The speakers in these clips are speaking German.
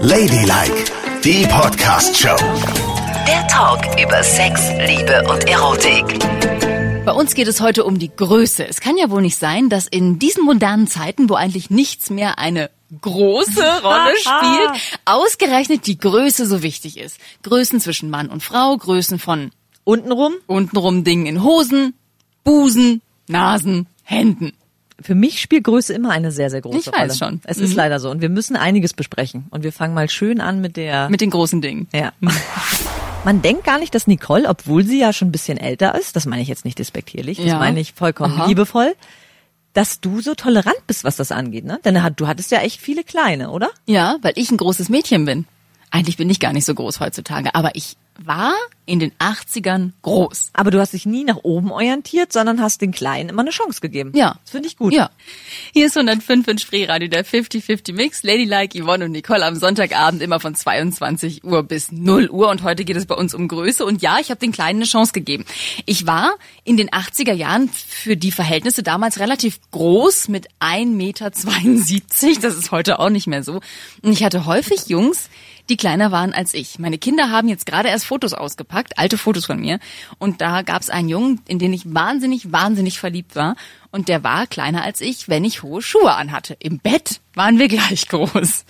Ladylike, die Podcast-Show. Der Talk über Sex, Liebe und Erotik. Bei uns geht es heute um die Größe. Es kann ja wohl nicht sein, dass in diesen modernen Zeiten, wo eigentlich nichts mehr eine große Rolle spielt, ausgerechnet die Größe so wichtig ist. Größen zwischen Mann und Frau, Größen von Untenrum? untenrum Dingen in Hosen, Busen, Nasen, Händen. Für mich spielt Größe immer eine sehr, sehr große Ich Rolle. weiß schon. Es ist Mhm. leider so. Und wir müssen einiges besprechen. Und wir fangen mal schön an mit der... Mit den großen Dingen. ja. Man denkt gar nicht, dass Nicole, obwohl sie ja schon ein bisschen älter ist, das meine ich jetzt nicht despektierlich, das Ja. meine ich vollkommen Aha. liebevoll, dass du so tolerant bist, was das angeht, ne? Denn du hattest ja echt viele kleine, oder? Ja, weil ich ein großes Mädchen bin. Eigentlich bin ich gar nicht so groß heutzutage, aber ich war in den 80ern groß. Aber du hast dich nie nach oben orientiert, sondern hast den Kleinen immer eine Chance gegeben. Ja. Das finde ich gut. Ja. Hier ist 105 in Spreeradio, der 50-50 Mix. Ladylike, Yvonne und Nicole am Sonntagabend immer von 22 Uhr bis 0 Uhr. Und heute geht es bei uns um Größe. Und ja, ich habe den Kleinen eine Chance gegeben. Ich war in den 80er Jahren für die Verhältnisse damals relativ groß mit 1,72 Meter. Das ist heute auch nicht mehr so. Und ich hatte häufig Jungs, die kleiner waren als ich. Meine Kinder haben jetzt gerade erst Fotos ausgepackt, alte Fotos von mir. Und da gab es einen Jungen, in den ich wahnsinnig, wahnsinnig verliebt war. Und der war kleiner als ich, wenn ich hohe Schuhe anhatte. Im Bett waren wir gleich groß.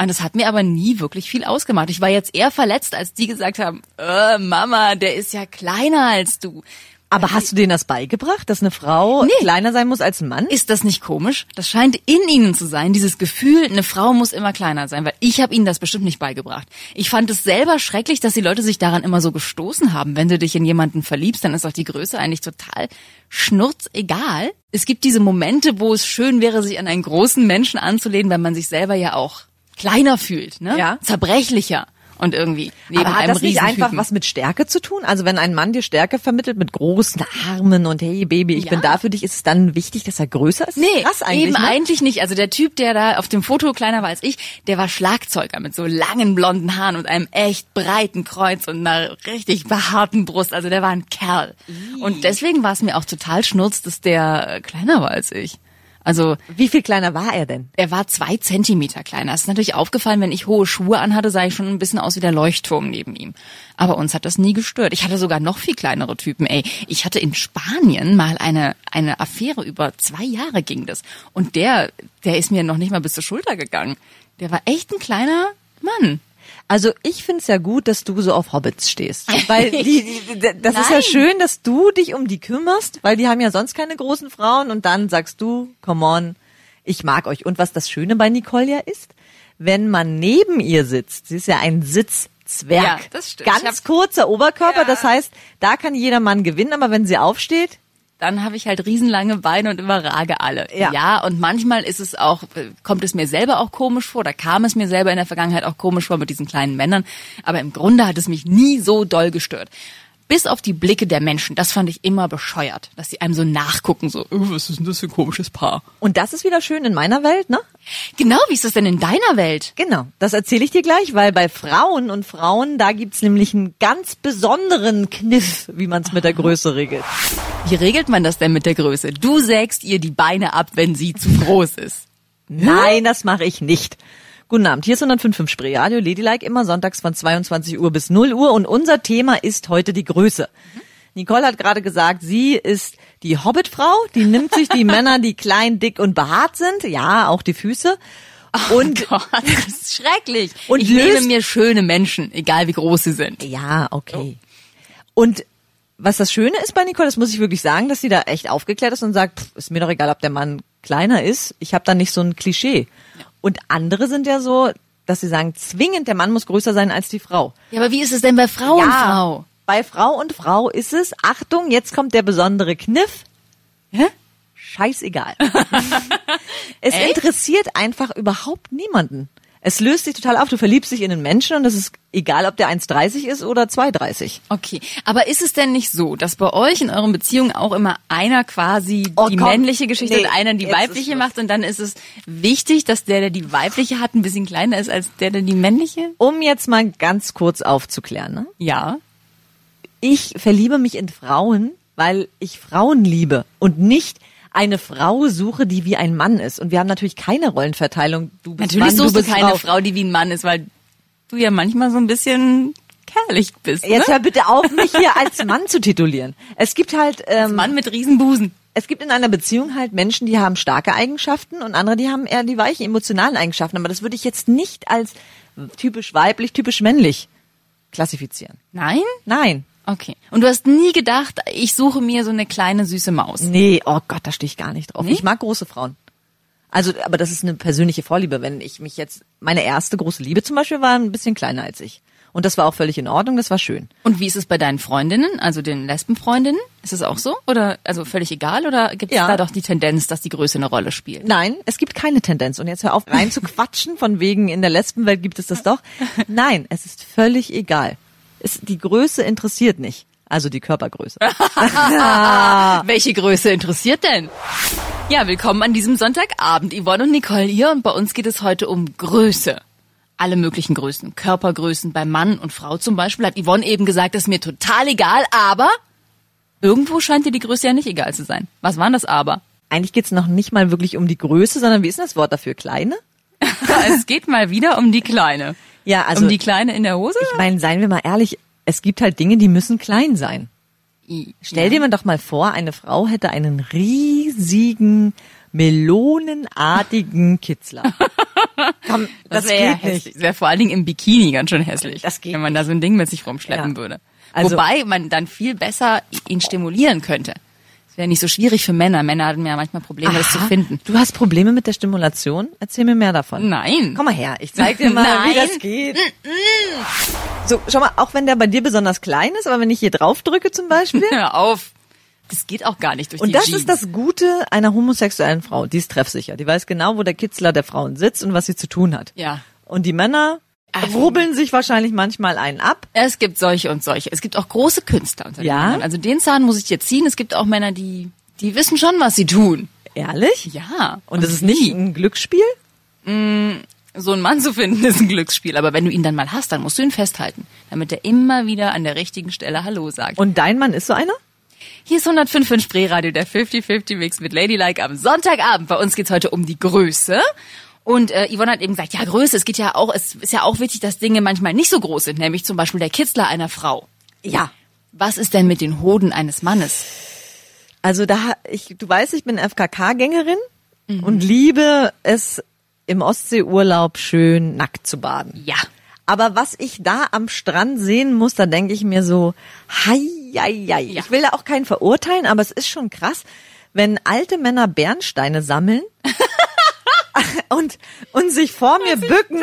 Und das hat mir aber nie wirklich viel ausgemacht. Ich war jetzt eher verletzt, als die gesagt haben, äh, Mama, der ist ja kleiner als du. Aber hast du denen das beigebracht, dass eine Frau Nee. kleiner sein muss als ein Mann? Ist das nicht komisch? Das scheint in ihnen zu sein, dieses Gefühl, eine Frau muss immer kleiner sein, weil ich habe ihnen das bestimmt nicht beigebracht. Ich fand es selber schrecklich, dass die Leute sich daran immer so gestoßen haben. Wenn du dich in jemanden verliebst, dann ist auch die Größe eigentlich total schnurzegal. Es gibt diese Momente, wo es schön wäre, sich an einen großen Menschen anzulehnen, weil man sich selber ja auch kleiner fühlt, ne? Ja. Zerbrechlicher und irgendwie neben Aber hat das nicht einfach was mit Stärke zu tun? Also wenn ein Mann dir Stärke vermittelt mit großen Armen und hey Baby, ich Ja. bin da für dich, ist es dann wichtig, dass er größer ist? Nee, Krass eigentlich, eben ne? eigentlich nicht. Also der Typ, der da auf dem Foto kleiner war als ich, der war Schlagzeuger mit so langen blonden Haaren und einem echt breiten Kreuz und einer richtig behaarten Brust. Also der war ein Kerl. Und deswegen war es mir auch total schnurz, dass der äh, kleiner war als ich. Also Wie viel kleiner war er denn? er war zwei Zentimeter kleiner. Es ist natürlich aufgefallen, wenn ich hohe Schuhe anhatte, sah ich schon ein bisschen aus wie der Leuchtturm neben ihm. Aber uns hat das nie gestört. Ich hatte sogar noch viel kleinere Typen. Ey, ich hatte in Spanien mal eine eine Affäre über zwei Jahre ging das und der der ist mir noch nicht mal bis zur Schulter gegangen. Der war echt ein kleiner Mann. Also ich find's ja gut, dass du so auf Hobbits stehst. Weil die, die, das ist ja Nein. schön, dass du dich um die kümmerst, weil die haben ja sonst keine großen Frauen und dann sagst du, come on, ich mag euch. Und was das Schöne bei Nicole ja ist, wenn man neben ihr sitzt, sie ist ja ein Sitzzwerg. Ja, das stimmt. Ganz hab- kurzer Oberkörper, Ja. das heißt, da kann jeder Mann gewinnen, aber wenn sie aufsteht, Dann habe ich halt riesenlange Beine und überrage alle. Ja. ja, und manchmal ist es auch, äh, kommt es mir selber auch komisch vor, da kam es mir selber in der Vergangenheit auch komisch vor mit diesen kleinen Männern. Aber im Grunde hat es mich nie so doll gestört. Bis auf die Blicke der Menschen, das fand ich immer bescheuert, dass sie einem so nachgucken, so, oh, was ist denn das für ein komisches Paar? und das ist wieder schön in meiner Welt, ne? Genau, wie ist das denn in deiner Welt? Genau, das erzähle ich dir gleich, weil bei Frauen und Frauen, da gibt's nämlich einen ganz besonderen Kniff, wie man es mit der Größe regelt. Wie regelt man das denn mit der Größe? Du sägst ihr die Beine ab, wenn sie zu groß ist. Nein, das mache ich nicht. Guten Abend, hier ist 105.5 Spreeradio, Ladylike, immer sonntags von 22 Uhr bis 0 Uhr und unser Thema ist heute die Größe. Nicole hat gerade gesagt, sie ist die Hobbitfrau, die nimmt sich die Männer, die klein, dick und behaart sind, ja, auch die Füße. Und Gott, das ist schrecklich. Und ich nehme löst- mir schöne Menschen, egal wie groß sie sind. Ja, okay. Und was das Schöne ist bei Nicole, das muss ich wirklich sagen, dass sie da echt aufgeklärt ist und sagt, pff, ist mir doch egal, ob der Mann kleiner ist. Ich habe da nicht so ein Klischee. Und andere sind ja so, dass sie sagen, zwingend der Mann muss größer sein als die Frau. Ja, aber wie ist es denn bei Frau und Frau? Bei Frau und Frau ist es, Achtung, jetzt kommt der besondere Kniff. Hä? Scheißegal. es Echt? interessiert einfach überhaupt niemanden. Es löst sich total auf. Du verliebst dich in einen Menschen und es ist egal, ob der 1,30 ist oder 2,30. Okay, aber ist es denn nicht so, dass bei euch in euren Beziehungen auch immer einer quasi Oh, die komm. männliche Geschichte Nee, und einer die weibliche macht und dann ist es wichtig, dass der, der die weibliche hat, ein bisschen kleiner ist als der, der die männliche? Um jetzt mal ganz kurz aufzuklären. Ne? Ja. Ich verliebe mich in Frauen, weil ich Frauen liebe und nicht eine Frau suche, die wie ein Mann ist. Und wir haben natürlich keine Rollenverteilung. Du bist Natürlich Mann, suchst du du bist keine Frau. Frau, die wie ein Mann ist, weil du ja manchmal so ein bisschen kerlich bist. Jetzt ne? hör bitte auf, mich hier als Mann zu titulieren. Es gibt halt, ähm, Mann mit Riesenbusen. es gibt in einer Beziehung halt Menschen, die haben starke Eigenschaften und andere, die haben eher die weichen emotionalen Eigenschaften. Aber das würde ich jetzt nicht als typisch weiblich, typisch männlich klassifizieren. Nein? Nein. Okay. Und du hast nie gedacht, ich suche mir so eine kleine süße Maus. Nee, oh Gott, da stehe ich gar nicht drauf. Nee? Ich mag große Frauen. Also, aber das ist eine persönliche Vorliebe. Wenn ich mich jetzt, meine erste große Liebe zum Beispiel war ein bisschen kleiner als ich. Und das war auch völlig in Ordnung, das war schön. Und wie ist es bei deinen Freundinnen, also den Lesbenfreundinnen? Ist es auch so? Oder also völlig egal? Oder gibt es Ja. da doch die Tendenz, dass die Größe eine Rolle spielt? Nein, es gibt keine Tendenz. Und jetzt hör auf rein zu quatschen, von wegen in der Lesbenwelt gibt es das doch. Nein, es ist völlig egal. Es, die Größe interessiert nicht. Also die Körpergröße. Welche Größe interessiert denn? Ja, willkommen an diesem Sonntagabend. Yvonne und Nicole hier und bei uns geht es heute um Größe. Alle möglichen Größen. Körpergrößen bei Mann und Frau zum Beispiel. Hat Yvonne eben gesagt, das ist mir total egal, aber irgendwo scheint dir die Größe ja nicht egal zu sein. Was war denn das aber? Eigentlich geht's noch nicht mal wirklich um die Größe, sondern wie ist denn das Wort dafür? Kleine? es geht mal wieder um die Kleine. Ja, also um die Kleine in der Hose? ich meine, seien wir mal ehrlich, es gibt halt Dinge, die müssen klein sein. Stell dir mal doch mal vor, eine Frau hätte einen riesigen, melonenartigen Kitzler. Komm, das, Das, wäre geht nicht. wäre vor allen Dingen im Bikini ganz schön hässlich. Das geht Wenn man da so ein Ding mit sich rumschleppen Ja. würde. Also- Wobei man dann viel besser ihn stimulieren könnte. Wäre nicht so schwierig für Männer. Männer hatten ja manchmal Probleme, das zu Aha. finden. Du hast Probleme mit der Stimulation? Erzähl mir mehr davon. Nein. Komm mal her, ich zeig dir mal, wie Nein. das geht. So, schau mal, auch wenn der bei dir besonders klein ist, aber wenn ich hier drauf drücke zum Beispiel. Hör auf. Das geht auch gar nicht durch Und die das Jeans. ist das Gute einer homosexuellen Frau. Die ist treffsicher. Die weiß genau, wo der Kitzler der Frauen sitzt und was sie zu tun hat. Ja. Und die Männer Ach, rubbeln sich wahrscheinlich manchmal einen ab. Es gibt solche und solche. Es gibt auch große Künstler unter den Ja? Männern. Also den Zahn muss ich dir ziehen. Es gibt auch Männer, die, die wissen schon, was sie tun. Ehrlich? Ja. Und das ist nicht ein Glücksspiel? so einen Mann zu finden, ist ein Glücksspiel. Aber wenn du ihn dann mal hast, dann musst du ihn festhalten, damit er immer wieder an der richtigen Stelle Hallo sagt. Und dein Mann ist so einer? Hier ist 105 in Spreeradio, der 50-50 Mix mit Ladylike am Sonntagabend. Bei uns geht's heute um die Größe. Und äh, Yvonne hat eben gesagt, ja, Größe, es geht ja auch, es ist ja auch wichtig, dass Dinge manchmal nicht so groß sind, nämlich zum Beispiel der Kitzler einer Frau. Ja. Was ist denn mit den Hoden eines Mannes? Also da, ich, du weißt, ich bin FKK-Gängerin Mhm. und liebe es im Ostseeurlaub schön nackt zu baden. Ja. Aber was ich da am Strand sehen muss, da denke ich mir so, hei, hei, hei. Ja. Ich will da auch keinen verurteilen, aber es ist schon krass, wenn alte Männer Bernsteine sammeln und, und sich vor mir bücken.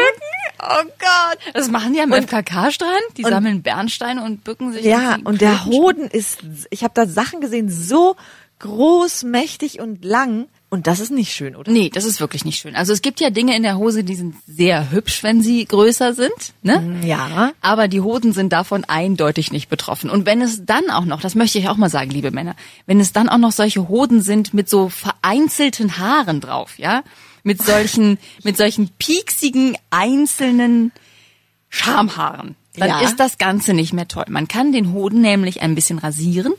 Oh Gott. Das machen die am FKK-Strand. Die sammeln Bernsteine und bücken sich. Ja, sie und der Hoden ist, ich habe da Sachen gesehen, so groß, mächtig und lang. Und das ist nicht schön, oder? Nee, das ist wirklich nicht schön. Also es gibt ja Dinge in der Hose, die sind sehr hübsch, wenn sie größer sind, ne? Ja. Aber die Hoden sind davon eindeutig nicht betroffen. Und wenn es dann auch noch, das möchte ich auch mal sagen, liebe Männer, wenn es dann auch noch solche Hoden sind mit so vereinzelten Haaren drauf, ja? Mit solchen, mit solchen pieksigen einzelnen Schamhaaren, dann Ja. ist das Ganze nicht mehr toll. Man kann den Hoden nämlich ein bisschen rasieren.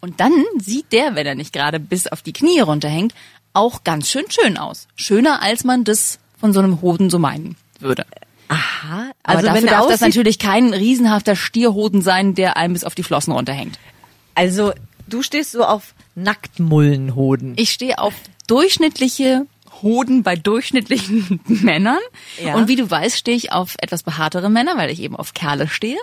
Und dann sieht der, wenn er nicht gerade bis auf die Knie runterhängt, auch ganz schön schön aus. Schöner, als man das von so einem Hoden so meinen würde. Aha. Aber Also dafür wenn er darf das natürlich kein riesenhafter Stierhoden sein, der einem bis auf die Flossen runterhängt. also du stehst so auf Nacktmullenhoden. Ich stehe auf durchschnittliche Hoden bei durchschnittlichen Männern. Ja. Und wie du weißt, stehe ich auf etwas behaartere Männer, weil ich eben auf Kerle stehe.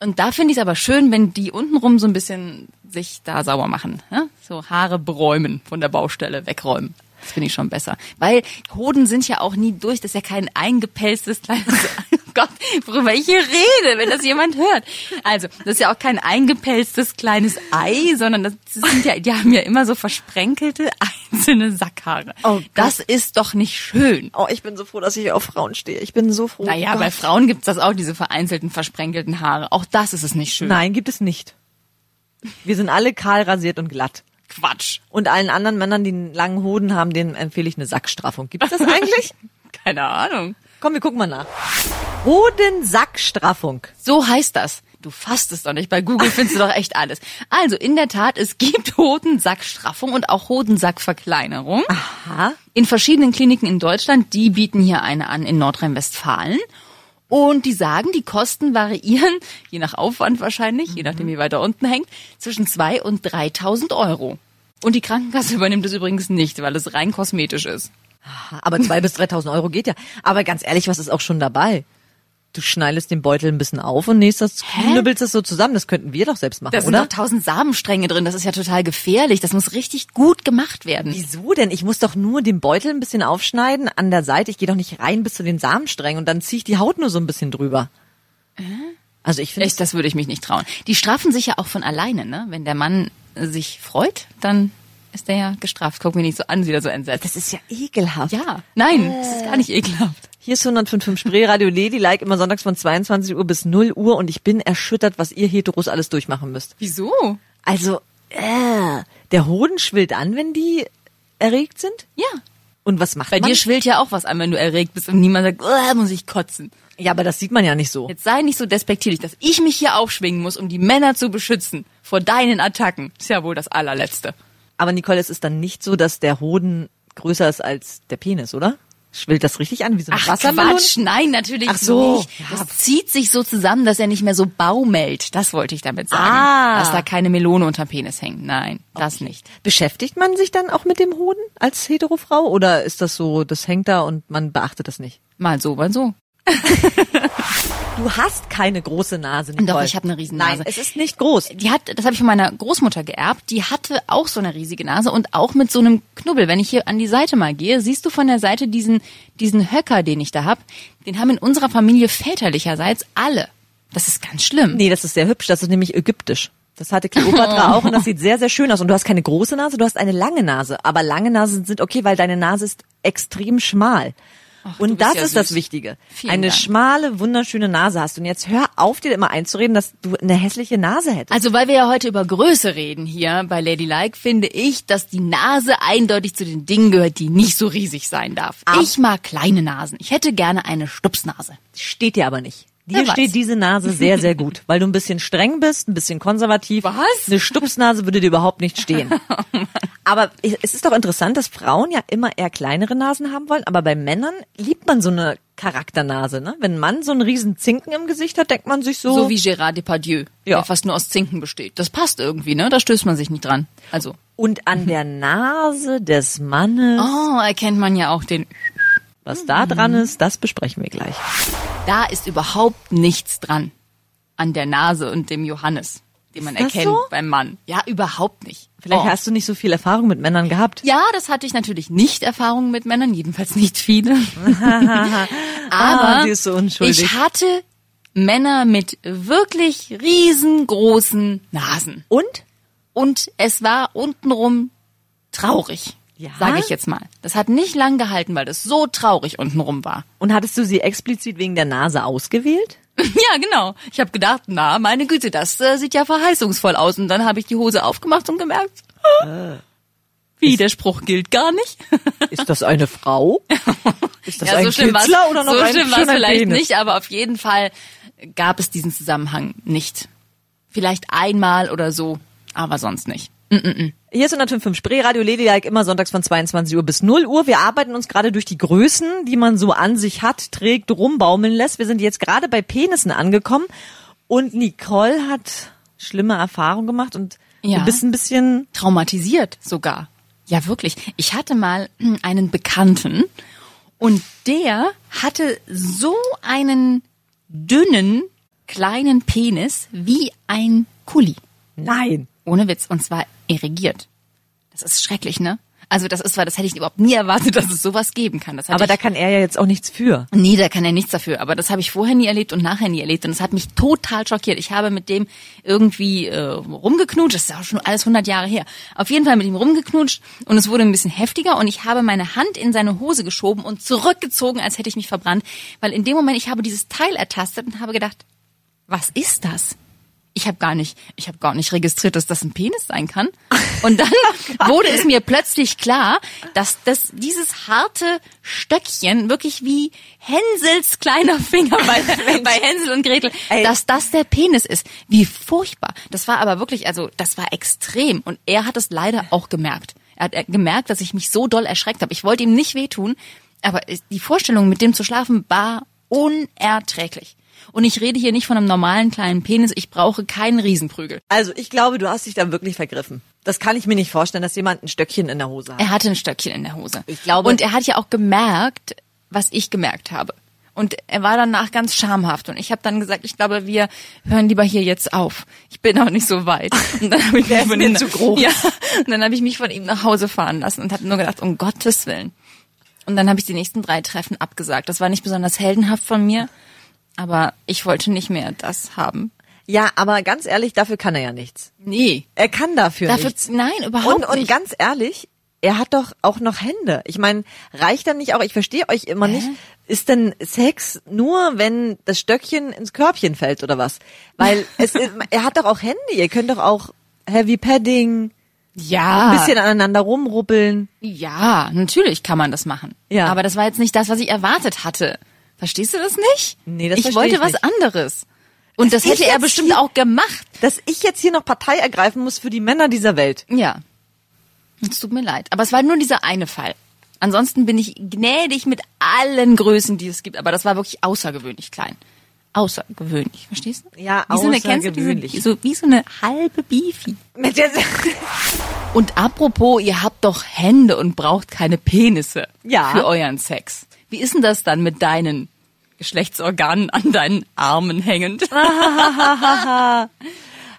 Und da finde ich es aber schön, wenn die untenrum so ein bisschen sich da sauber machen. Ne? So Haare beräumen von der Baustelle, wegräumen. Das finde ich schon besser. Weil Hoden sind ja auch nie durch. Das ist ja kein eingepelztes kleines... Oh Gott, worüber ich hier rede, wenn das jemand hört. Also, das ist ja auch kein eingepelztes kleines Ei, sondern das sind ja, die haben ja immer so versprenkelte einzelne Sackhaare. Oh das ist doch nicht schön. Oh, ich bin so froh, dass ich auf Frauen stehe. Ich bin so froh. Naja, Gott. bei Frauen gibt's das auch, diese vereinzelten, versprenkelten Haare. Auch das ist es nicht schön. Nein, gibt es nicht. Wir sind alle kahl rasiert und glatt. Quatsch. Und allen anderen Männern, die einen langen Hoden haben, denen empfehle ich eine Sackstraffung. Gibt es das eigentlich? Keine Ahnung. Komm, wir gucken mal nach. Hodensackstraffung. So heißt das. Du fasst es doch nicht. Bei Google findest du doch echt alles. Also in der Tat, es gibt Hodensackstraffung und auch Hodensackverkleinerung. Aha. In verschiedenen Kliniken in Deutschland, die bieten hier eine an in Nordrhein-Westfalen. Und die sagen, die Kosten variieren, je nach Aufwand wahrscheinlich, je nachdem wie weiter unten hängt, zwischen 2.000 und 3.000 Euro. Und die Krankenkasse übernimmt es übrigens nicht, weil es rein kosmetisch ist. Aber zwei bis 3.000 Euro geht ja. Aber ganz ehrlich, was ist auch schon dabei? Du schneidest den Beutel ein bisschen auf und nächst das, knüppelst es so zusammen. Das könnten wir doch selbst machen, Da sind oder? doch tausend Samenstränge drin, das ist ja total gefährlich. Das muss richtig gut gemacht werden. Wieso denn? Ich muss doch nur den Beutel ein bisschen aufschneiden an der Seite. Ich gehe doch nicht rein bis zu den Samensträngen und dann ziehe ich die Haut nur so ein bisschen drüber. Also ich finde Echt, das würde ich mich nicht trauen. Die strafen sich ja auch von alleine, ne? Wenn der Mann äh, sich freut, dann ist der ja gestraft. Guck mich nicht so an, wieder so entsetzt. das ist ja ekelhaft. ja, nein, das ist gar nicht ekelhaft. Hier ist 105.5 Spree Radio Ladylike immer sonntags von 22 Uhr bis 0 Uhr und ich bin erschüttert, was ihr Heteros alles durchmachen müsst. Wieso? Also, äh, der Hoden schwillt an, wenn die erregt sind? Ja. Und was macht Bei man? dir schwillt ja auch was an, wenn du erregt bist und niemand sagt, "Uah, muss ich kotzen. ja, aber das sieht man ja nicht so. Jetzt sei nicht so despektierlich, dass ich mich hier aufschwingen muss, um die Männer zu beschützen vor deinen Attacken. Ist ja wohl das allerletzte. Aber Nicole, es ist dann nicht so, dass der Hoden größer ist als der Penis, oder? Schwillt das richtig an, wie so eine Ach? Quatsch, nein, natürlich Ach so, nicht. ja. Das zieht sich so zusammen, dass er nicht mehr so baumelt. Das wollte ich damit sagen. Ah. Dass da keine Melone unterm Penis hängt. Nein, das nicht. Beschäftigt man sich dann auch mit dem Hoden als Heterofrau oder ist das so, das hängt da und man beachtet das nicht? Mal so, mal so. Du hast keine große Nase, Nicole. Doch, ich habe eine Riesennase. Nein, es ist nicht groß. Die hat, das habe ich von meiner Großmutter geerbt. Die hatte auch so eine riesige Nase und auch mit so einem Knubbel. Wenn ich hier an die Seite mal gehe, siehst du von der Seite diesen diesen Höcker, den ich da hab. Den haben in unserer Familie väterlicherseits alle. Das ist ganz schlimm. Nee, das ist sehr hübsch, das ist nämlich ägyptisch. Das hatte Kleopatra auch und das sieht sehr, sehr schön aus. Und du hast keine große Nase, du hast eine lange Nase. Aber lange Nasen sind okay, weil deine Nase ist extrem schmal. Du und das ja ist das süß. Wichtige. Vielen eine Dank. schmale, wunderschöne Nase hast. Und jetzt hör auf, dir immer einzureden, dass du eine hässliche Nase hättest. Also weil wir ja heute über Größe reden hier bei Ladylike, finde ich, dass die Nase eindeutig zu den Dingen gehört, die nicht so riesig sein darf. Ab- Ich mag kleine Nasen. Ich hätte gerne eine Stupsnase. Steht dir aber nicht. Dir Wer weiß. steht diese Nase sehr, sehr gut, weil du ein bisschen streng bist, ein bisschen konservativ. Was? Eine Stupsnase würde dir überhaupt nicht stehen. aber es ist doch interessant, dass Frauen ja immer eher kleinere Nasen haben wollen, aber bei Männern liebt man so eine Charakternase, ne? Wenn ein Mann so einen riesen Zinken im Gesicht hat, denkt man sich so, So wie Gérard Depardieu, Ja. der fast nur aus Zinken besteht. Das passt irgendwie, ne? Da stößt man sich nicht dran. Also, und an der Nase des Mannes, oh, erkennt man ja auch den. Was da dran ist, das besprechen wir gleich. Da ist überhaupt nichts dran an der Nase und dem Johannes, den man erkennt so? beim Mann. Ja, überhaupt nicht. Vielleicht Oh. hast du nicht so viel Erfahrung mit Männern gehabt. Ja, das hatte ich natürlich nicht Erfahrungen mit Männern, jedenfalls nicht viele. Ah, Aber ist so ich hatte Männer mit wirklich riesengroßen Nasen. Und? Und es war untenrum traurig. Ja? Sage ich jetzt mal. Das hat nicht lang gehalten, weil das so traurig untenrum war. Und hattest du sie explizit wegen der Nase ausgewählt? Ja, genau. Ich habe gedacht, na, meine Güte, das äh, sieht ja verheißungsvoll aus. Und dann habe ich die Hose aufgemacht und gemerkt, wie, der Spruch gilt gar nicht. Ist das eine Frau? Ist das ja, ein so schlimm Kitzler oder noch so ein schlimm schöner vielleicht Penis? nicht, aber auf jeden Fall gab es diesen Zusammenhang nicht. Vielleicht einmal oder so, aber sonst nicht. Hier ist 105.5 Spree, Radio Ladylike, immer sonntags von 22 Uhr bis 0 Uhr. Wir arbeiten uns gerade durch die Größen, die man so an sich hat, trägt, rumbaumeln lässt. Wir sind jetzt gerade bei Penissen angekommen und Nicole hat schlimme Erfahrungen gemacht und Ja. du bist ein bisschen, Traumatisiert sogar. Ja, wirklich. Ich hatte mal einen Bekannten und der hatte so einen dünnen, kleinen Penis wie ein Kuli. nein. Ohne Witz. Und zwar irrigiert. Das ist schrecklich, ne? Also das ist zwar, das hätte ich überhaupt nie erwartet, dass es sowas geben kann. Aber da kann er ja jetzt auch nichts für. Nee, da kann er nichts dafür. Aber das habe ich vorher nie erlebt und nachher nie erlebt. Und das hat mich total schockiert. Ich habe mit dem irgendwie äh, rumgeknutscht. Das ist auch schon alles 100 Jahre her. Auf jeden Fall mit ihm rumgeknutscht und es wurde ein bisschen heftiger. Und ich habe meine Hand in seine Hose geschoben und zurückgezogen, als hätte ich mich verbrannt. Weil in dem Moment, ich habe dieses Teil ertastet und habe gedacht, was ist das? Ich habe gar nicht, ich habe gar nicht registriert, dass das ein Penis sein kann. Und dann wurde es mir plötzlich klar, dass das dieses harte Stöckchen wirklich wie Hänsels kleiner Finger bei, bei Hänsel und Gretel, Ey. dass das der Penis ist. Wie furchtbar. Das war aber wirklich, also das war extrem. Und er hat es leider auch gemerkt. Er hat äh, gemerkt, dass ich mich so doll erschreckt habe. Ich wollte ihm nicht wehtun, aber die Vorstellung, mit dem zu schlafen, war unerträglich. Und ich rede hier nicht von einem normalen kleinen Penis. Ich brauche keinen Riesenprügel. Also ich glaube, du hast dich da wirklich vergriffen. Das kann ich mir nicht vorstellen, dass jemand ein Stöckchen in der Hose hat. Er hatte ein Stöckchen in der Hose. Ich glaube- Und er hat ja auch gemerkt, was ich gemerkt habe. Und er war danach ganz schamhaft. Und ich habe dann gesagt, ich glaube, wir hören lieber hier jetzt auf. Ich bin auch nicht so weit. Und dann habe ich mich von ihm zu groß. Ja. Und dann habe ich mich von ihm nach Hause fahren lassen und habe nur gedacht, um Gottes Willen. Und dann habe ich die nächsten drei Treffen abgesagt. Das war nicht besonders heldenhaft von mir, aber ich wollte nicht mehr das haben. Ja, aber ganz ehrlich, dafür kann er ja nichts. Nee. Er kann dafür, Dafür, nichts. nein, überhaupt Und, und nicht. ganz ehrlich, er hat doch auch noch Hände. Ich meine, reicht dann nicht auch, ich verstehe euch immer nicht, ist denn Sex nur, wenn das Stöckchen ins Körbchen fällt oder was? Weil es, er hat doch auch Hände, ihr könnt doch auch Heavy Padding, ja. ein bisschen aneinander rumruppeln. Ja, natürlich kann man das machen. Ja. Aber das war jetzt nicht das, was ich erwartet hatte. Verstehst du das nicht? Nee, das Ich wollte ich was nicht. anderes. Und Dass das hätte er bestimmt hier- auch gemacht. Dass ich jetzt hier noch Partei ergreifen muss für die Männer dieser Welt. Ja. Es tut mir leid. Aber es war nur dieser eine Fall. Ansonsten bin ich gnädig mit allen Größen, die es gibt. Aber das war wirklich außergewöhnlich klein. Außergewöhnlich, verstehst du? Ja, wie so eine, kennst du diese, außergewöhnlich. so, wie so eine halbe der Und apropos, ihr habt doch Hände und braucht keine Penisse Ja. für euren Sex. Wie ist denn das dann mit deinen Geschlechtsorganen an deinen Armen hängend?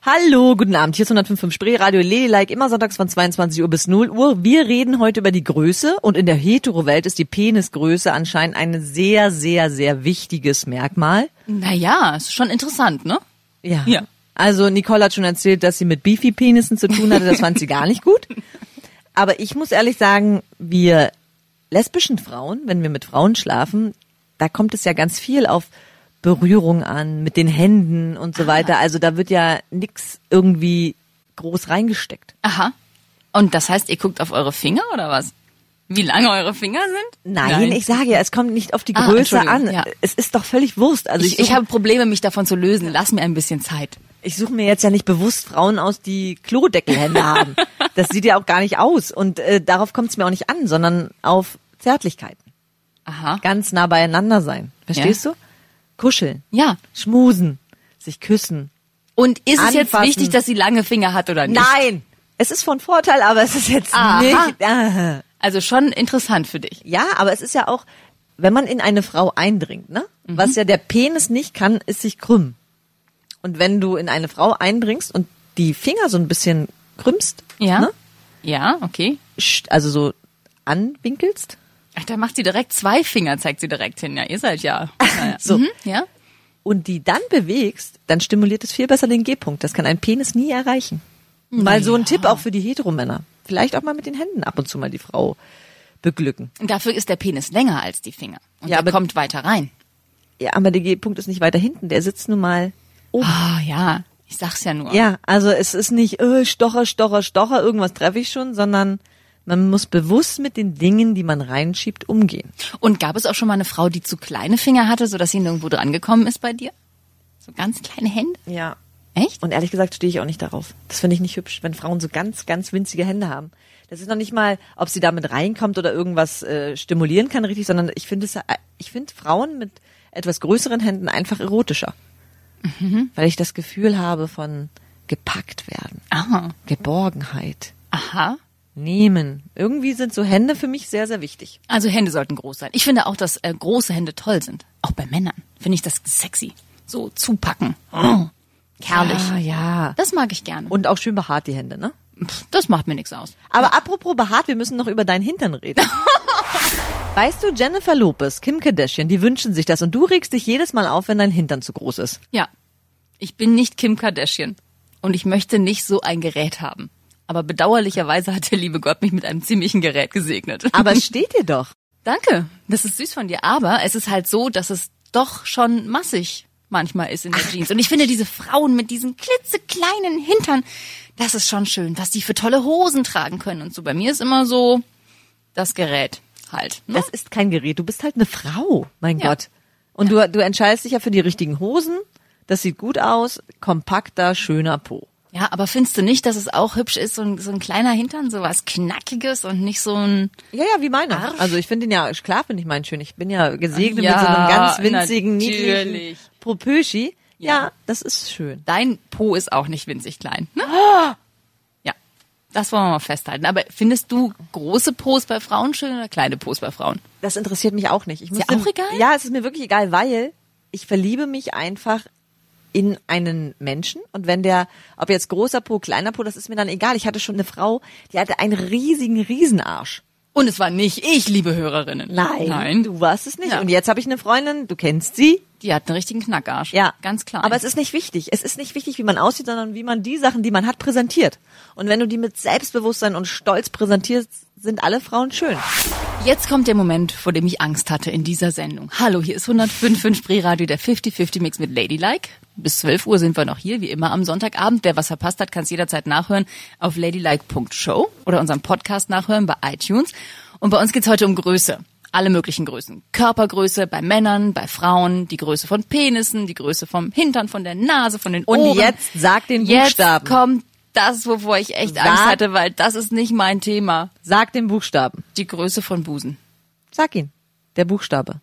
Hallo, guten Abend. Hier ist 105.5 Spree, Radio Ladylike, immer sonntags von 22 Uhr bis 0 Uhr. Wir reden heute über die Größe und in der Hetero-Welt ist die Penisgröße anscheinend ein sehr, sehr, sehr wichtiges Merkmal. Naja, ist schon interessant, ne? Ja. Ja. Also Nicole hat schon erzählt, dass sie mit Beefy-Penissen zu tun hatte. Das fand sie gar nicht gut. Aber ich muss ehrlich sagen, wir lesbischen Frauen, wenn wir mit Frauen schlafen, da kommt es ja ganz viel auf Berührung an, mit den Händen und so weiter. Also da wird ja nix irgendwie groß reingesteckt. Aha. Und das heißt, ihr guckt auf eure Finger oder was? Wie lange eure Finger sind? Nein, ich sage ja, es kommt nicht auf die Ah, Größe an. Ja. Es ist doch völlig Wurst. Also ich, ich, ich habe Probleme, mich davon zu lösen. Lass mir ein bisschen Zeit. ich suche mir jetzt ja nicht bewusst Frauen aus, die Klodeckelhände haben. Das sieht ja auch gar nicht aus. Und äh, darauf kommt es mir auch nicht an, sondern auf Zärtlichkeiten. Aha. Ganz nah beieinander sein. Verstehst du? Kuscheln, Ja. schmusen, sich küssen. Und ist es jetzt Anfassen. wichtig, dass sie lange Finger hat oder nicht? Nein! Es ist von Vorteil, aber es ist jetzt Aha. nicht. Aha. Also schon interessant für dich. Ja, aber es ist ja auch, wenn man in eine Frau eindringt, ne? Mhm. Was ja der Penis nicht kann, ist sich krümmen. Und wenn du in eine Frau eindringst und die Finger so ein bisschen krümmst, Ja. ne? Ja, okay. Also so anwinkelst, Ach, da macht sie direkt zwei Finger, zeigt sie direkt hin. Ja, ihr seid ja. Naja. So. Mhm, ja. und die dann bewegst, dann stimuliert es viel besser den G-Punkt. Das kann ein Penis nie erreichen. Mal so ein Tipp auch für die Heteromänner. Vielleicht auch mal mit den Händen ab und zu mal die Frau beglücken. Und dafür ist der Penis länger als die Finger. Und Ja, der aber- kommt weiter rein. Ja, aber der G-Punkt ist nicht weiter hinten. Der sitzt nun mal oben. Ah, ja. Ich sag's ja nur. Ja, also es ist nicht äh, Stocher, Stocher, Stocher, irgendwas treffe ich schon, sondern man muss bewusst mit den Dingen, die man reinschiebt, umgehen. Und gab es auch schon mal eine Frau, die zu kleine Finger hatte, sodass sie nirgendwo dran gekommen ist bei dir? So ganz kleine Hände? Ja. Echt? Und ehrlich gesagt stehe ich auch nicht darauf. Das finde ich nicht hübsch, wenn Frauen so ganz, ganz winzige Hände haben. Das ist noch nicht mal, ob sie damit reinkommt oder irgendwas äh, stimulieren kann, richtig, sondern ich finde es, äh, ich finde Frauen mit etwas größeren Händen einfach erotischer. Weil ich das Gefühl habe von gepackt werden, Aha. Geborgenheit, Aha. Nehmen. Irgendwie sind so Hände für mich sehr, sehr wichtig. Also Hände sollten groß sein. Ich finde auch, dass äh, große Hände toll sind. Auch bei Männern finde ich das sexy. So zupacken. Oh. Kerlich. Ah, ja. Das mag ich gerne. Und auch schön behaart die Hände, ne? Pff, das macht mir nichts aus. Aber apropos behaart, wir müssen noch über deinen Hintern reden. weißt du, Jennifer Lopez, Kim Kardashian, die wünschen sich das und du regst dich jedes Mal auf, wenn dein Hintern zu groß ist. Ja. Ich bin nicht Kim Kardashian. Und ich möchte nicht so ein Gerät haben. Aber bedauerlicherweise hat der liebe Gott mich mit einem ziemlichen Gerät gesegnet. Aber es steht dir doch. Danke. Das ist süß von dir. Aber es ist halt so, dass es doch schon massig manchmal ist in der Jeans. Und ich finde diese Frauen mit diesen klitzekleinen Hintern, das ist schon schön, was die für tolle Hosen tragen können und so. Bei mir ist immer so das Gerät halt. Ne? Das ist kein Gerät. Du bist halt eine Frau, mein Ja. Gott. Und du, du entscheidest dich ja für die richtigen Hosen. Das sieht gut aus. Kompakter, schöner Po. Ja, aber findest du nicht, dass es auch hübsch ist, so ein, so ein kleiner Hintern, so was Knackiges und nicht so ein... Ja, ja, wie meiner. Arsch. Also ich finde ihn ja, klar finde ich meinen schön. Ich bin ja gesegnet Ja, mit so einem ganz winzigen, natürlich. niedlichen Propöschi. Ja. Ja. das ist schön. Dein Po ist auch nicht winzig klein. Ne? Ja, das wollen wir mal festhalten. Aber findest du große Pos bei Frauen schön oder kleine Pos bei Frauen? Das interessiert mich auch nicht. Ich dir musste- auch egal? Ja, es ist mir wirklich egal, weil ich verliebe mich einfach in einen Menschen und wenn der, ob jetzt großer Po, kleiner Po, das ist mir dann egal. Ich hatte schon eine Frau, die hatte einen riesigen Riesenarsch. Und es war nicht ich, liebe Hörerinnen. Nein, Nein. du warst es nicht. Ja. Und jetzt habe ich eine Freundin, du kennst sie. Die hat einen richtigen Knackarsch. Ja, Ganz klar. Aber es ist nicht wichtig. Es ist nicht wichtig, wie man aussieht, sondern wie man die Sachen, die man hat, präsentiert. Und wenn du die mit Selbstbewusstsein und Stolz präsentierst, sind alle Frauen schön. Jetzt kommt der Moment, vor dem ich Angst hatte in dieser Sendung. Hallo, hier ist 105.5 Spreeradio, der 50-50 Mix mit Ladylike. Bis 12 Uhr sind wir noch hier, wie immer am Sonntagabend. Wer was verpasst hat, kann es jederzeit nachhören auf ladylike.show oder unserem Podcast nachhören bei iTunes. Und bei uns geht's heute um Größe. Alle möglichen Größen. Körpergröße bei Männern, bei Frauen, die Größe von Penissen, die Größe vom Hintern, von der Nase, von den Und Ohren. jetzt sag den Jetzt Buchstaben. kommt das, wovor ich echt Sag- Angst hatte, weil das ist nicht mein Thema. Sag den Buchstaben. Die Größe von Busen. Sag ihn. Der Buchstabe.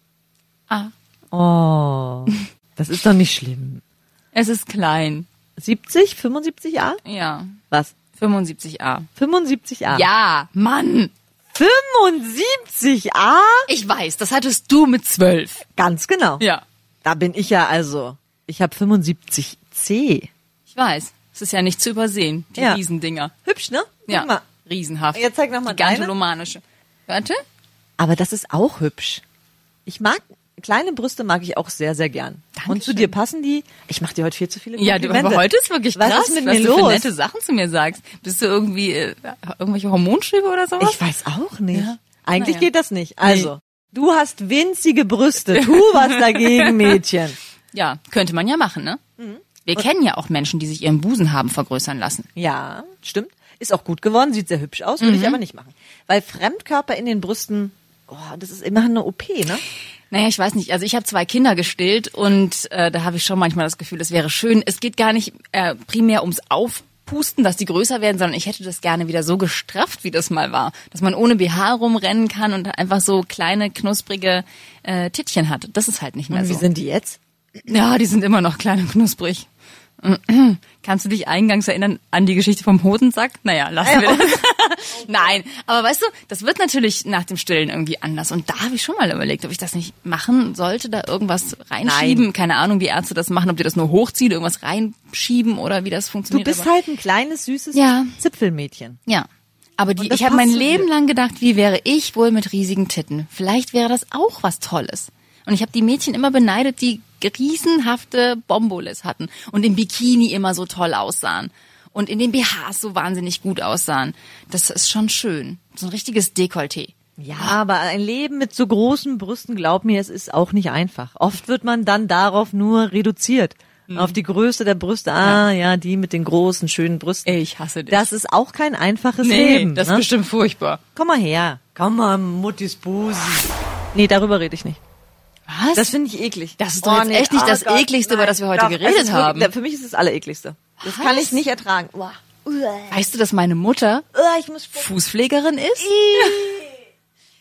Ah, Oh, das ist doch nicht schlimm. Es ist klein. 70, 75a? Ja, Was? 75a. 75a. Ja, Mann. 75a? Ich weiß, das hattest du mit 12. Ganz genau. Ja, Da bin ich ja also. Ich habe 75c. ich weiß. Es ist ja nicht zu übersehen, die Ja. Riesendinger. Hübsch, ne? Guck Ja, mal. riesenhaft. Jetzt zeig noch mal deine. Gigantolomanische. Warte. Aber das ist auch hübsch. Ich mag kleine Brüste mag ich auch sehr sehr gern. Und zu Dankeschön. dir passen die? Ich mache dir heute viel zu viele Ja, du, aber heute ist wirklich Was krass, ist mit was mir du für los? nette Sachen zu mir sagst. Bist du irgendwie äh, irgendwelche Hormonschübe oder sowas? Ich weiß auch nicht. Ja. Eigentlich Naja. geht das nicht. Also, du hast winzige Brüste. Tu was dagegen, Mädchen. Ja, könnte man ja machen, ne? Mhm. Wir kennen ja auch Menschen, die sich ihren Busen haben vergrößern lassen. Ja, stimmt. Ist auch gut geworden, sieht sehr hübsch aus, würde ich aber nicht machen. Weil Fremdkörper in den Brüsten, oh, das ist immer eine OP, ne? Naja, ich weiß nicht. Also ich habe zwei Kinder gestillt und äh, da habe ich schon manchmal das Gefühl, es wäre schön. Es geht gar nicht äh, primär ums Aufpusten, dass die größer werden, sondern ich hätte das gerne wieder so gestrafft, wie das mal war. Dass man ohne BH rumrennen kann und einfach so kleine, knusprige äh, Tittchen hat. Das ist halt nicht mehr Und wie so. sind die jetzt? Ja, die sind immer noch klein und knusprig. Kannst du dich eingangs erinnern an die Geschichte vom Hodensack? Naja, lassen wir das. Nein, aber weißt du, das wird natürlich nach dem Stillen irgendwie anders. Und da habe ich schon mal überlegt, ob ich das nicht machen sollte, da irgendwas reinschieben. Nein. Keine Ahnung, wie Ärzte das machen, ob die das nur hochziehen, irgendwas reinschieben oder wie das Du funktioniert. bist aber, halt ein kleines, süßes Ja. Zipfelmädchen. ja. Aber die, ich habe mein Leben lang gedacht, wie wäre ich wohl mit riesigen Titten? Vielleicht wäre das auch was Tolles. Und ich habe die Mädchen immer beneidet, die riesenhafte Bomboles hatten und im Bikini immer so toll aussahen und in den BHs so wahnsinnig gut aussahen. Das ist schon schön. So ein richtiges Dekolleté. Ja, aber ein Leben mit so großen Brüsten, glaub mir, es ist auch nicht einfach. Oft wird man dann darauf nur reduziert. Auf die Größe der Brüste. Ah, ja, die mit den großen, schönen Brüsten. Ich hasse dich. Das ist auch kein einfaches nee, Leben. das ist ne? bestimmt furchtbar. Komm mal her. Komm mal, Muttis Busi. Nee, darüber rede ich nicht. Was? Das finde ich eklig. Das ist doch jetzt echt nicht das Ekligste, über das wir heute Doch, geredet wirklich- haben. Für mich ist es das Allerekligste. Das Was? kann ich nicht ertragen. Uah. weißt du, dass meine Mutter. Fußpflegerin ist?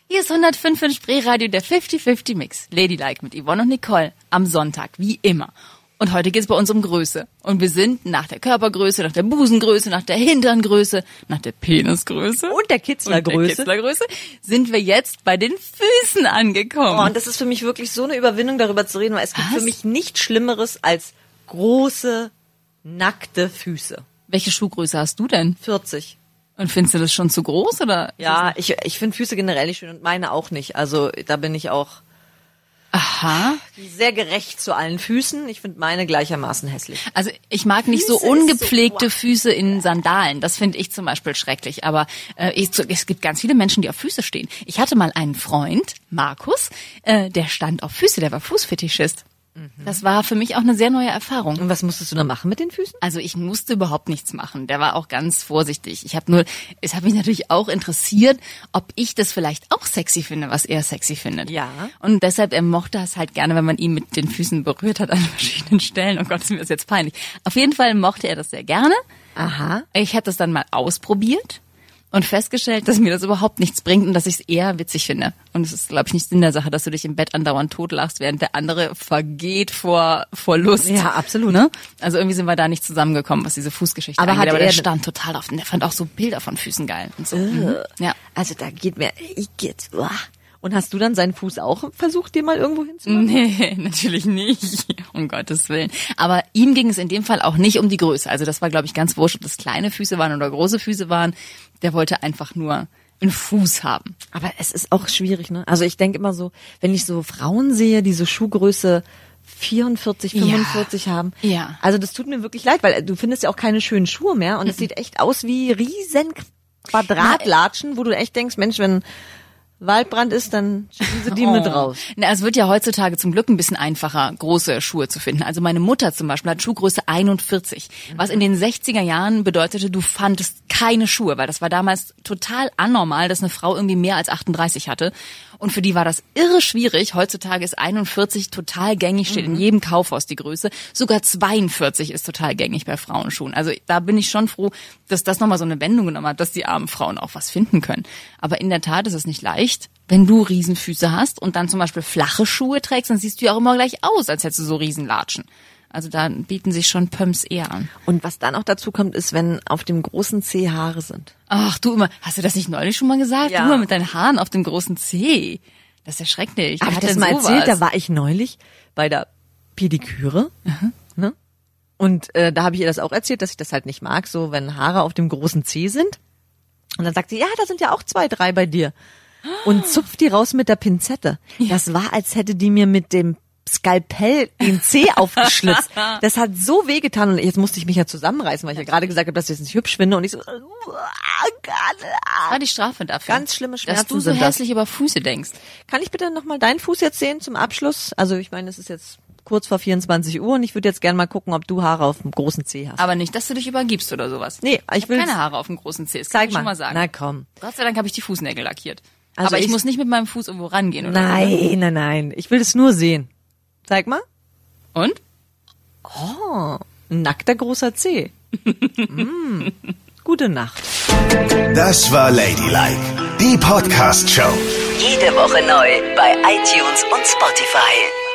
Hier ist 105 in Spreeradio, der 50-50 Mix. Ladylike mit Yvonne und Nicole am Sonntag, wie immer. Und heute geht's bei uns um Größe. Und wir sind nach der Körpergröße, nach der Busengröße, nach der Hinterngröße, nach der Penisgröße Und der Kitzlergröße. und der Kitzlergröße sind wir jetzt bei den Füßen angekommen. Oh, und das ist für mich wirklich so eine Überwindung, darüber zu reden, weil es gibt Was? für mich nichts Schlimmeres als große, nackte Füße. Welche Schuhgröße hast du denn? 40. Und findest du das schon zu groß oder? Ja, ich, ich finde Füße generell nicht schön und meine auch nicht. Also da bin ich auch Aha. sehr gerecht zu allen Füßen. Ich finde meine gleichermaßen hässlich. Also ich mag nicht so Füße ist ungepflegte so- Füße in Sandalen. Das finde ich zum Beispiel schrecklich. Aber äh, ich, es gibt ganz viele Menschen, die auf Füße stehen. Ich hatte mal einen Freund, Markus, äh, der stand auf Füße, der war Fußfetischist. Das war für mich auch eine sehr neue Erfahrung. Und was musstest du da machen mit den Füßen? Also ich musste überhaupt nichts machen. Der war auch ganz vorsichtig. Ich habe nur, es hat mich natürlich auch interessiert, ob ich das vielleicht auch sexy finde, was er sexy findet. Ja. Und deshalb, er mochte es halt gerne, wenn man ihn mit den Füßen berührt hat an verschiedenen Stellen. Oh Gott, ist mir das jetzt peinlich. Auf jeden Fall mochte er das sehr gerne. Aha. Ich habe das dann mal ausprobiert und festgestellt, dass mir das überhaupt nichts bringt und dass ich es eher witzig finde. Und es ist, glaube ich, nicht Sinn der Sache, dass du dich im Bett andauernd totlachst, während der andere vergeht vor, vor Lust. Ja, absolut. Ne? Also irgendwie sind wir da nicht zusammengekommen, was diese Fußgeschichte Aber angeht. Aber der er- stand total auf. Und der fand auch so Bilder von Füßen geil. Und so. Mhm. Ja. Also da geht mir, ich geht's. uah. Und hast du dann seinen Fuß auch versucht, dir mal irgendwo hinzumachen? Nee, natürlich nicht. Um Gottes Willen. Aber ihm ging es in dem Fall auch nicht um die Größe. Also das war, glaube ich, ganz wurscht, ob das kleine Füße waren oder große Füße waren. Der wollte einfach nur einen Fuß haben. Aber es ist auch schwierig, ne? Also ich denke immer so, wenn ich so Frauen sehe, die so Schuhgröße 44, Ja. 45 haben. Ja. Also das tut mir wirklich leid, weil du findest ja auch keine schönen Schuhe mehr und es sieht echt aus wie riesen Quadratlatschen, wo du echt denkst, Mensch, wenn Waldbrand ist, dann schieben sie die mit raus. Na, es wird ja heutzutage zum Glück ein bisschen einfacher, große Schuhe zu finden. Also meine Mutter zum Beispiel hat Schuhgröße 41, was in den 60er Jahren bedeutete, du fandest keine Schuhe, weil das war damals total anormal, dass eine Frau irgendwie mehr als 38 hatte. Und für die war das irre schwierig. Heutzutage ist 41 total gängig, steht in jedem Kaufhaus die Größe. Sogar 42 ist total gängig bei Frauenschuhen. Also da bin ich schon froh, dass das nochmal so eine Wendung genommen hat, dass die armen Frauen auch was finden können. Aber in der Tat ist es nicht leicht. Wenn du Riesenfüße hast und dann zum Beispiel flache Schuhe trägst, dann siehst du ja auch immer gleich aus, als hättest du so Riesenlatschen. Also da bieten sich schon Pumps eher an. Und was dann auch dazu kommt, ist, wenn auf dem großen C Haare sind. Ach, du immer, hast du das nicht neulich schon mal gesagt? Ja. Du immer mit deinen Haaren auf dem großen C. Das ist ja schrecklich. Habe ich das mal sowas? erzählt? Da war ich neulich bei der Pediküre. Ne? Und äh, da habe ich ihr das auch erzählt, dass ich das halt nicht mag, so wenn Haare auf dem großen C sind. Und dann sagt sie, ja, da sind ja auch zwei, drei bei dir. Und zupft die raus mit der Pinzette. Das war, als hätte die mir mit dem Skalpell den C aufgeschlitzt. Das hat so wehgetan und jetzt musste ich mich ja zusammenreißen, weil ich ja gerade gesagt habe, dass ich das nicht hübsch finde und ich so, uah, Gott, Das war die Strafe dafür. Ganz schlimme Dass Schmerzen du so sind das. hässlich über Füße denkst. Kann ich bitte nochmal deinen Fuß jetzt sehen zum Abschluss? Also ich meine, es ist jetzt kurz vor 24 Uhr und ich würde jetzt gerne mal gucken, ob du Haare auf dem großen C hast. Aber nicht, dass du dich übergibst oder sowas. Nee, ich hab will- keine Haare auf dem großen C. Das kann Zeig ich mal. schon mal sagen. Na komm. Gott sei Dank habe ich die Fußnägel lackiert. Also Aber ich, ich- muss nicht mit meinem Fuß irgendwo rangehen oder ne? Nein, nein, nein. Ich will es nur sehen. Zeig mal. Und? Oh, nackter großer C. mm. Gute Nacht. Das war Ladylike, die Podcast-Show. Jede Woche neu bei iTunes und Spotify.